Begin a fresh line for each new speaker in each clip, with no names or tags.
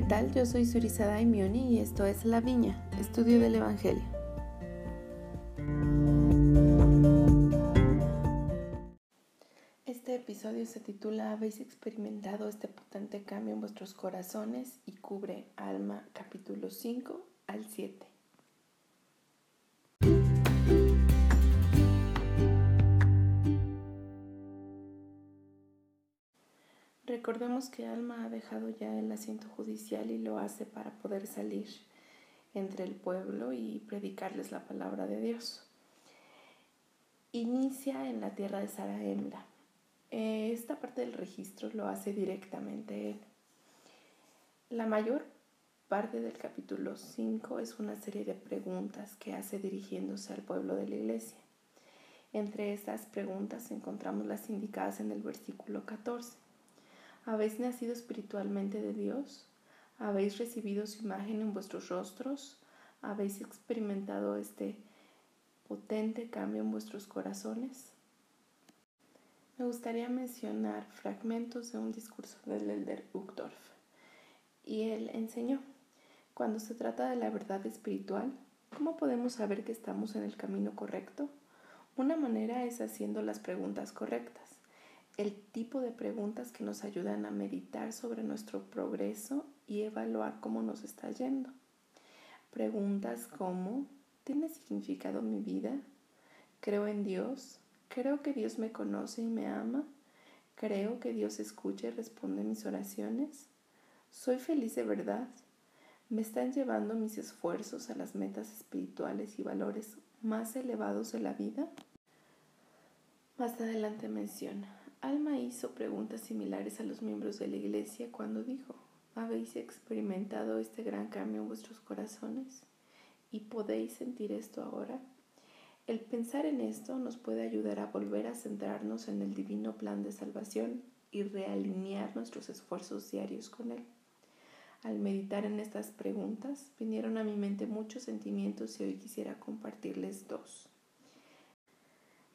¿qué tal? Yo soy Surizada Daimioni y esto es La Viña, estudio del Evangelio. Este episodio se titula ¿Habéis experimentado este potente cambio en vuestros corazones? y cubre Alma capítulo 5 al 7. Recordemos que Alma ha dejado ya el asiento judicial y lo hace para poder salir entre el pueblo y predicarles la palabra de Dios. Inicia en la tierra de Saraemla. Eh, esta parte del registro lo hace directamente él. La mayor parte del capítulo 5 es una serie de preguntas que hace dirigiéndose al pueblo de la iglesia. Entre estas preguntas encontramos las indicadas en el versículo 14 ¿Habéis nacido espiritualmente de Dios? ¿Habéis recibido su imagen en vuestros rostros? ¿Habéis experimentado este potente cambio en vuestros corazones? Me gustaría mencionar fragmentos de un discurso del elder Uchtdorf. Y él enseñó, cuando se trata de la verdad espiritual, ¿cómo podemos saber que estamos en el camino correcto? Una manera es haciendo las preguntas correctas el tipo de preguntas que nos ayudan a meditar sobre nuestro progreso y evaluar cómo nos está yendo. Preguntas como, ¿tiene significado mi vida? ¿Creo en Dios? ¿Creo que Dios me conoce y me ama? ¿Creo que Dios escucha y responde mis oraciones? ¿Soy feliz de verdad? ¿Me están llevando mis esfuerzos a las metas espirituales y valores más elevados de la vida? Más adelante menciona, Alma hizo preguntas similares a los miembros de la iglesia cuando dijo, ¿habéis experimentado este gran cambio en vuestros corazones? ¿Y podéis sentir esto ahora? El pensar en esto nos puede ayudar a volver a centrarnos en el divino plan de salvación y realinear nuestros esfuerzos diarios con él. Al meditar en estas preguntas vinieron a mi mente muchos sentimientos y hoy quisiera compartirles dos.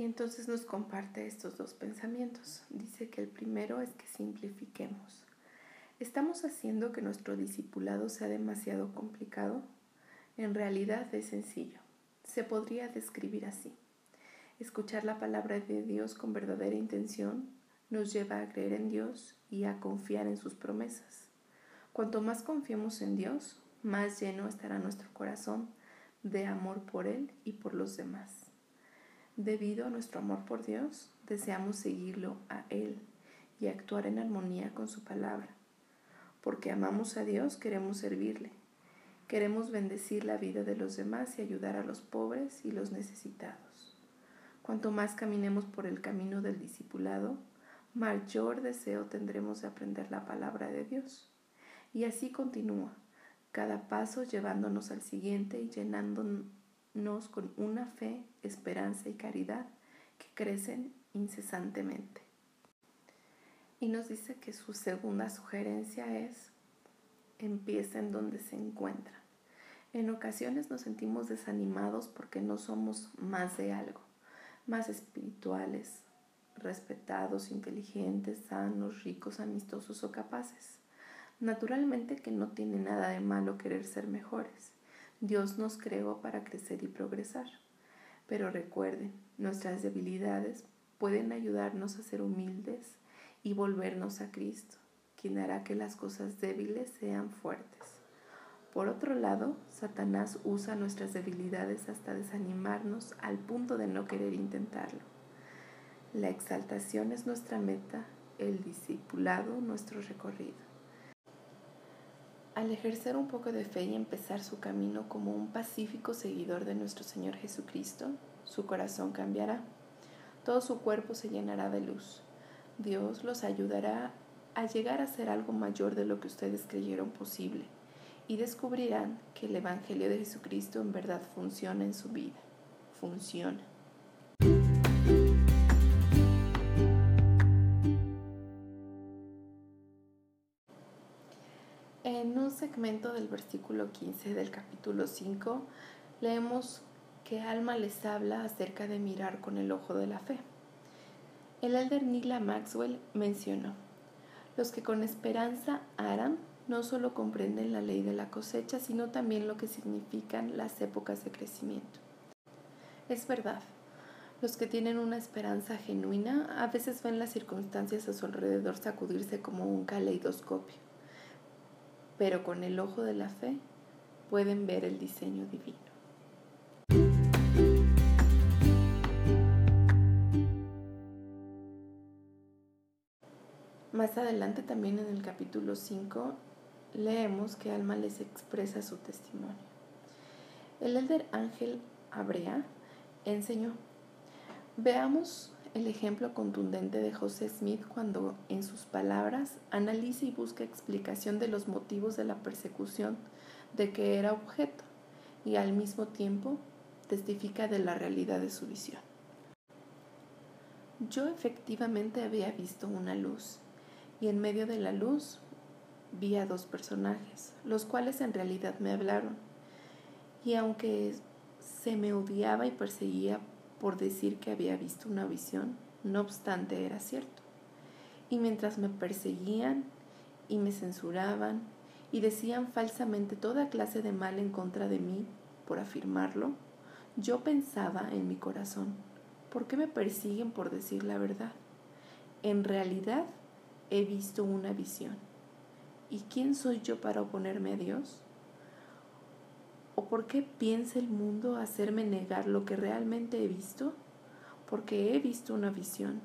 Y entonces nos comparte estos dos pensamientos. Dice que el primero es que simplifiquemos. ¿Estamos haciendo que nuestro discipulado sea demasiado complicado? En realidad es sencillo. Se podría describir así. Escuchar la palabra de Dios con verdadera intención nos lleva a creer en Dios y a confiar en sus promesas. Cuanto más confiemos en Dios, más lleno estará nuestro corazón de amor por Él y por los demás. Debido a nuestro amor por Dios, deseamos seguirlo a Él y actuar en armonía con su palabra. Porque amamos a Dios, queremos servirle. Queremos bendecir la vida de los demás y ayudar a los pobres y los necesitados. Cuanto más caminemos por el camino del discipulado, mayor deseo tendremos de aprender la palabra de Dios. Y así continúa, cada paso llevándonos al siguiente y llenándonos nos con una fe, esperanza y caridad que crecen incesantemente. Y nos dice que su segunda sugerencia es, empiecen donde se encuentran. En ocasiones nos sentimos desanimados porque no somos más de algo, más espirituales, respetados, inteligentes, sanos, ricos, amistosos o capaces. Naturalmente que no tiene nada de malo querer ser mejores Dios nos creó para crecer y progresar. Pero recuerden, nuestras debilidades pueden ayudarnos a ser humildes y volvernos a Cristo, quien hará que las cosas débiles sean fuertes. Por otro lado, Satanás usa nuestras debilidades hasta desanimarnos al punto de no querer intentarlo. La exaltación es nuestra meta, el discipulado nuestro recorrido. Al ejercer un poco de fe y empezar su camino como un pacífico seguidor de nuestro Señor Jesucristo, su corazón cambiará, todo su cuerpo se llenará de luz. Dios los ayudará a llegar a ser algo mayor de lo que ustedes creyeron posible y descubrirán que el Evangelio de Jesucristo en verdad funciona en su vida. Funciona. Segmento del versículo 15 del capítulo 5 leemos que Alma les habla acerca de mirar con el ojo de la fe. El elder Nila Maxwell mencionó, los que con esperanza aran no solo comprenden la ley de la cosecha, sino también lo que significan las épocas de crecimiento. Es verdad, los que tienen una esperanza genuina a veces ven las circunstancias a su alrededor sacudirse como un caleidoscopio, pero con el ojo de la fe pueden ver el diseño divino. Más adelante también en el capítulo 5 leemos que Alma les expresa su testimonio. El elder Ángel Abrea enseñó, veamos el ejemplo contundente de José Smith cuando en sus palabras analiza y busca explicación de los motivos de la persecución de que era objeto y al mismo tiempo testifica de la realidad de su visión. Yo efectivamente había visto una luz y en medio de la luz vi a dos personajes, los cuales en realidad me hablaron. Y aunque se me odiaba y perseguía por decir que había visto una visión, no obstante era cierto. Y mientras me perseguían y me censuraban y decían falsamente toda clase de mal en contra de mí por afirmarlo, yo pensaba en mi corazón, ¿por qué me persiguen por decir la verdad? En realidad he visto una visión ¿Y quién soy yo para oponerme a Dios? ¿O por qué piensa el mundo hacerme negar lo que realmente he visto? Porque he visto una visión.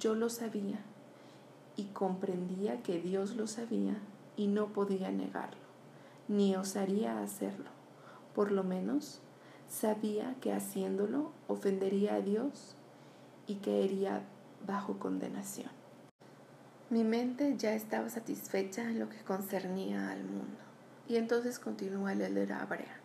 Yo lo sabía y comprendía que Dios lo sabía y no podía negarlo, ni osaría hacerlo. Por lo menos sabía que haciéndolo ofendería a Dios y caería bajo condenación. Mi mente ya estaba satisfecha en lo que concernía al mundo. Y entonces continúa el elder Abrea.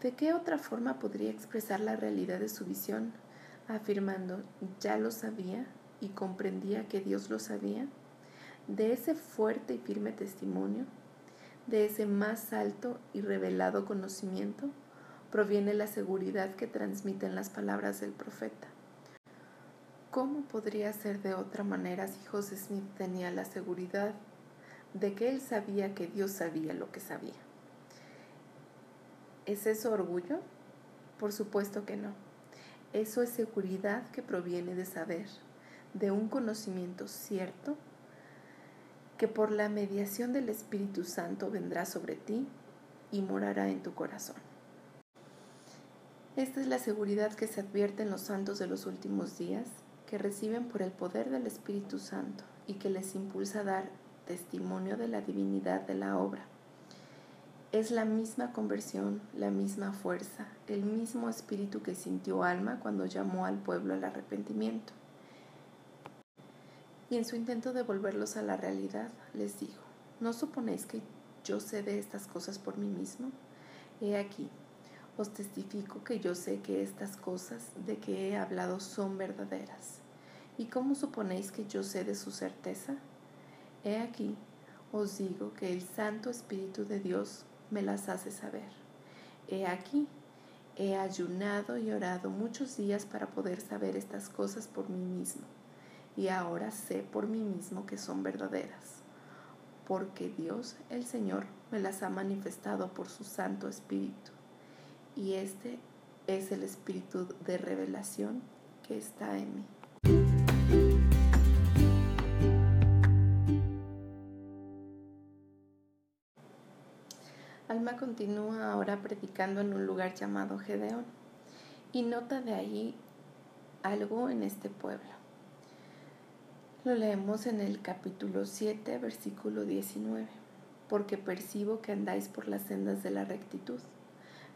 ¿De qué otra forma podría expresar la realidad de su visión, afirmando ya lo sabía y comprendía que Dios lo sabía? De ese fuerte y firme testimonio, de ese más alto y revelado conocimiento, proviene la seguridad que transmiten las palabras del profeta. ¿Cómo podría ser de otra manera si José Smith tenía la seguridad de que él sabía que Dios sabía lo que sabía? ¿Es eso orgullo? Por supuesto que no. Eso es seguridad que proviene de saber, de un conocimiento cierto que por la mediación del Espíritu Santo vendrá sobre ti y morará en tu corazón. Esta es la seguridad que se advierte en los santos de los últimos días que reciben por el poder del Espíritu Santo y que les impulsa a dar testimonio de la divinidad de la obra. Es la misma conversión, la misma fuerza, el mismo espíritu que sintió Alma cuando llamó al pueblo al arrepentimiento. Y en su intento de volverlos a la realidad, les dijo, ¿no suponéis que yo sé de estas cosas por mí mismo? He aquí, os testifico que yo sé que estas cosas de que he hablado son verdaderas. ¿Y cómo suponéis que yo sé de su certeza? He aquí, os digo que el Santo Espíritu de Dios me las hace saber. He aquí, he ayunado y orado muchos días para poder saber estas cosas por mí mismo, y ahora sé por mí mismo que son verdaderas, porque Dios el Señor me las ha manifestado por su Santo Espíritu y este es el espíritu de revelación que está en mí. Continúa ahora predicando en un lugar llamado Gedeón y nota de ahí algo en este pueblo. Lo leemos en el capítulo 7, versículo 19, porque percibo que andáis por las sendas de la rectitud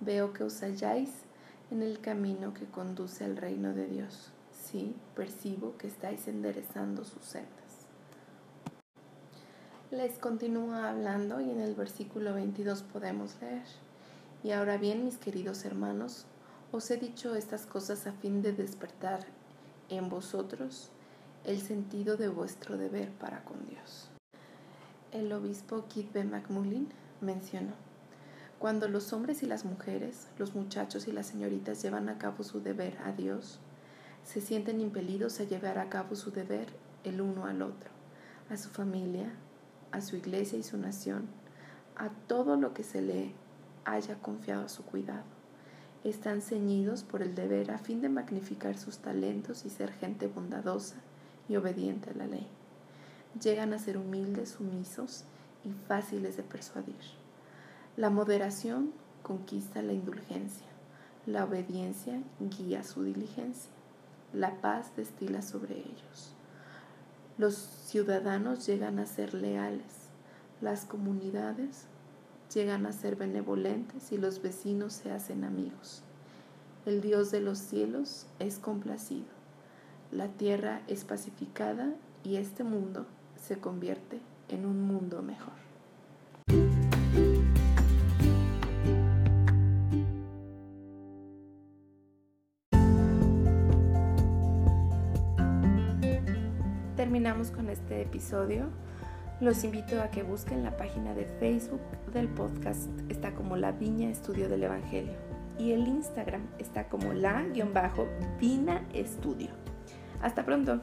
Veo que os halláis en el camino que conduce al reino de Dios. Sí, percibo que estáis enderezando sus sendas. Les continúa hablando y en el versículo 22 podemos leer. Y ahora bien, mis queridos hermanos, os he dicho estas cosas a fin de despertar en vosotros el sentido de vuestro deber para con Dios. El obispo Kit B. McMullin mencionó. Cuando los hombres y las mujeres, los muchachos y las señoritas llevan a cabo su deber a Dios, se sienten impelidos a llevar a cabo su deber el uno al otro, a su familia a su iglesia y su nación, a todo lo que se le haya confiado su cuidado. Están ceñidos por el deber a fin de magnificar sus talentos y ser gente bondadosa y obediente a la ley. Llegan a ser humildes, sumisos y fáciles de persuadir. La moderación conquista la indulgencia, la obediencia guía su diligencia, la paz destila sobre ellos. Los ciudadanos llegan a ser leales, las comunidades llegan a ser benevolentes y los vecinos se hacen amigos. El Dios de los cielos es complacido, la tierra es pacificada y este mundo se convierte en un mundo mejor. Terminamos con este episodio. Los invito a que busquen la página de Facebook del podcast, está como La Viña Estudio del Evangelio. Y el Instagram está como la-vina estudio. Hasta pronto.